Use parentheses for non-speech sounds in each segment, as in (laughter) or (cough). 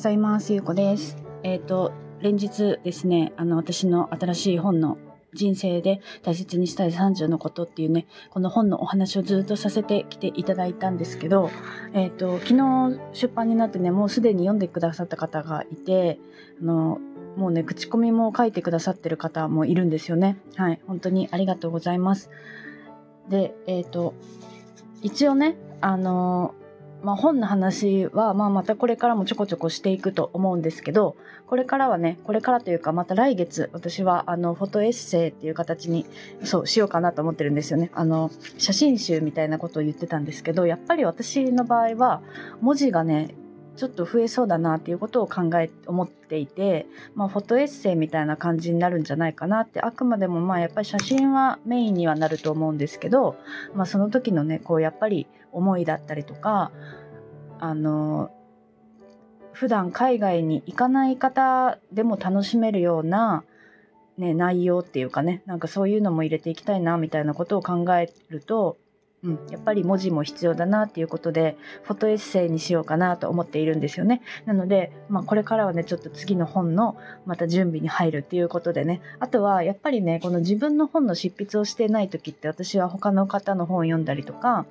ございます。ゆうこです。えっ、ー、と、連日ですね、あの、私の新しい本の人生で大切にしたい30のことっていうね、この本のお話をずっとさせてきていただいたんですけど、えっ、ー、と、昨日出版になってね、もうすでに読んでくださった方がいて、あの、もうね、口コミも書いてくださってる方もいるんですよね。はい、本当にありがとうございます。で、えっ、ー、と、一応ね、あの、まあ、本の話は、まあ、またこれからもちょこちょこしていくと思うんですけどこれからはねこれからというかまた来月私はあのフォトエッセイっていう形にそうしようかなと思ってるんですよね。あの写真集みたいなことを言ってたんですけどやっぱり私の場合は文字がねちょっと増えそうだなっていうことを考え思っていて、まあ、フォトエッセイみたいな感じになるんじゃないかなって。あくまでもまあやっぱり写真はメインにはなると思うんですけど、まあ、その時のねこうやっぱり思いだったりとかあの普段海外に行かない方でも楽しめるような、ね、内容っていうかねなんかそういうのも入れていきたいなみたいなことを考えると、うん、やっぱり文字も必要だなっていうことでフォトエッセイにしようかなと思っているんですよね。なので、まあ、これからはねちょっと次の本のまた準備に入るっていうことでねあとはやっぱりねこの自分の本の執筆をしてない時って私は他の方の本を読んだりとか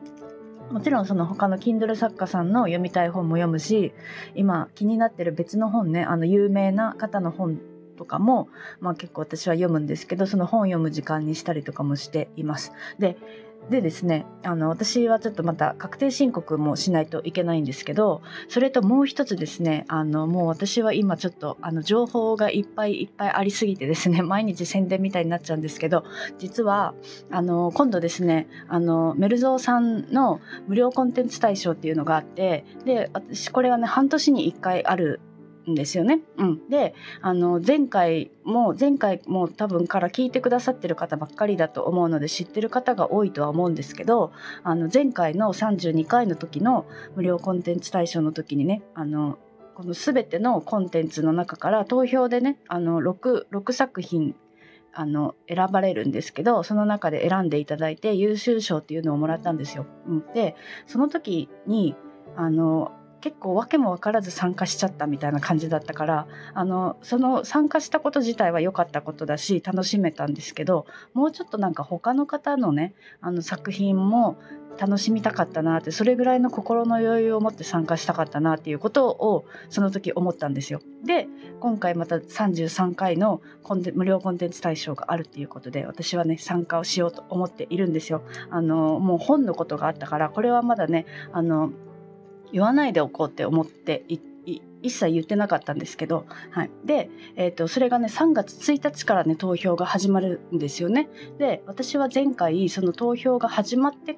もちろんその他の Kindle 作家さんの読みたい本も読むし今気になってる別の本ねあの有名な方の本とかも、まあ、結構私は読むんですけどその本読む時間にしたりとかもしています。ででですねあの私はちょっとまた確定申告もしないといけないんですけどそれともう一つですねあのもう私は今ちょっとあの情報がいっぱいいっぱいありすぎてですね (laughs) 毎日宣伝みたいになっちゃうんですけど実はあの今度ですねあのメルゾーさんの無料コンテンツ大賞っていうのがあってで私これはね半年に1回あるんですよね。うん、であの前回も前回も多分から聞いてくださってる方ばっかりだと思うので知ってる方が多いとは思うんですけどあの前回の32回の時の無料コンテンツ大賞の時にねあのこの全てのコンテンツの中から投票でねあの 6, 6作品あの選ばれるんですけどその中で選んでいただいて優秀賞っていうのをもらったんですよ。うん、でその時にあの結構訳も分からず参加しちゃったみたいな感じだったからあのその参加したこと自体は良かったことだし楽しめたんですけどもうちょっとなんか他の方のねあの作品も楽しみたかったなってそれぐらいの心の余裕を持って参加したかったなっていうことをその時思ったんですよ。で今回また33回のコンテ無料コンテンツ大賞があるっていうことで私はね参加をしようと思っているんですよ。あのもう本のことがあったからこれはまだねあの言わないでおこうって思って一切言ってなかったんですけど、はい、で、えーと、それがね3月1日からね投票が始まるんですよね。で私は前回その投票が始まって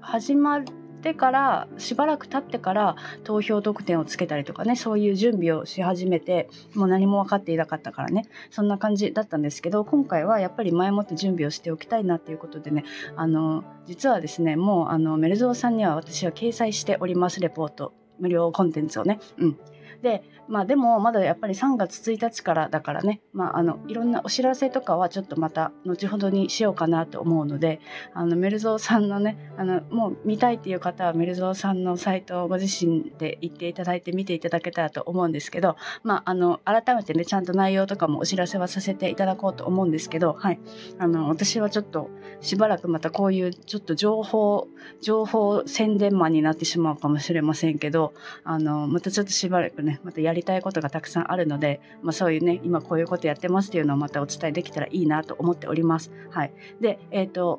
始まってからしばらく経ってから投票得点をつけたりとかねそういう準備をし始めてもう何も分かっていなかったからねそんな感じだったんですけど今回はやっぱり前もって準備をしておきたいなっていうことでねあの実はですねもうあのメルゾーさんには私は掲載しておりますレポート無料コンテンツをね。うんでまあでもまだやっぱり3月1日からだからね、まあ、あのいろんなお知らせとかはちょっとまた後ほどにしようかなと思うのであのメルゾーさんのねあのもう見たいっていう方はメルゾーさんのサイトをご自身で行っていただいて見ていただけたらと思うんですけど、まあ、あの改めてねちゃんと内容とかもお知らせはさせていただこうと思うんですけど、はい、あの私はちょっとしばらくまたこういうちょっと情報情報宣伝マンになってしまうかもしれませんけどあのまたちょっとしばらくねまたやりたいことがたくさんあるので、まあ、そういうね今こういうことやってますっていうのをまたお伝えできたらいいなと思っております。はい、で、えっ、ー、と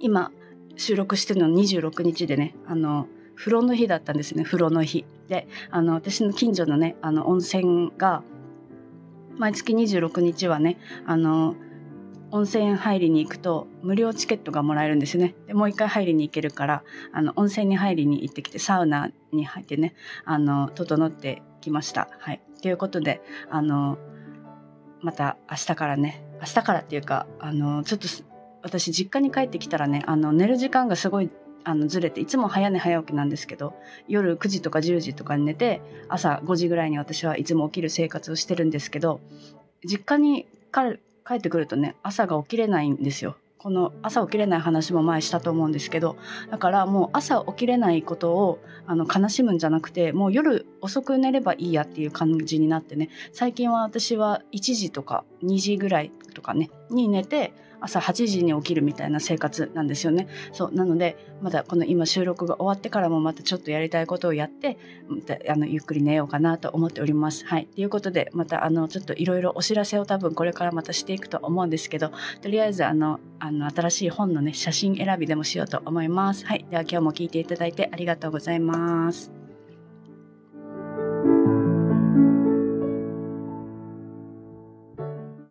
今収録してるのは26日でねあの風呂の日だったんですね風呂の日であの私の近所のねあの温泉が毎月26日はねあの温泉入りに行くと無料チケットがもらえるんですねでもう一回入りに行けるからあの温泉に入りに行ってきてサウナに入ってねあの整ってきました。はい、ということであのまた明日からね明日からっていうかあのちょっと私実家に帰ってきたらねあの寝る時間がすごいあのずれていつも早寝早起きなんですけど夜9時とか10時とかに寝て朝5時ぐらいに私はいつも起きる生活をしてるんですけど実家に帰帰ってくるとね朝が起きれないんですよ。この朝起きれない話も前したと思うんですけどだからもう朝起きれないことをあの悲しむんじゃなくてもう夜遅く寝ればいいやっていう感じになってね最近は私は1時とか2時ぐらいとかねに寝て朝8時に起きるみたいな生活なんですよね。そうなのでまだこの今収録が終わってからもまたちょっとやりたいことをやってまたあのゆっくり寝ようかなと思っております。はい。ということでまたあのちょっといろいろお知らせを多分これからまたしていくと思うんですけどとりあえずあのあの新しい本のね写真選びでもしようと思います。はい。では今日も聞いていただいてありがとうございます。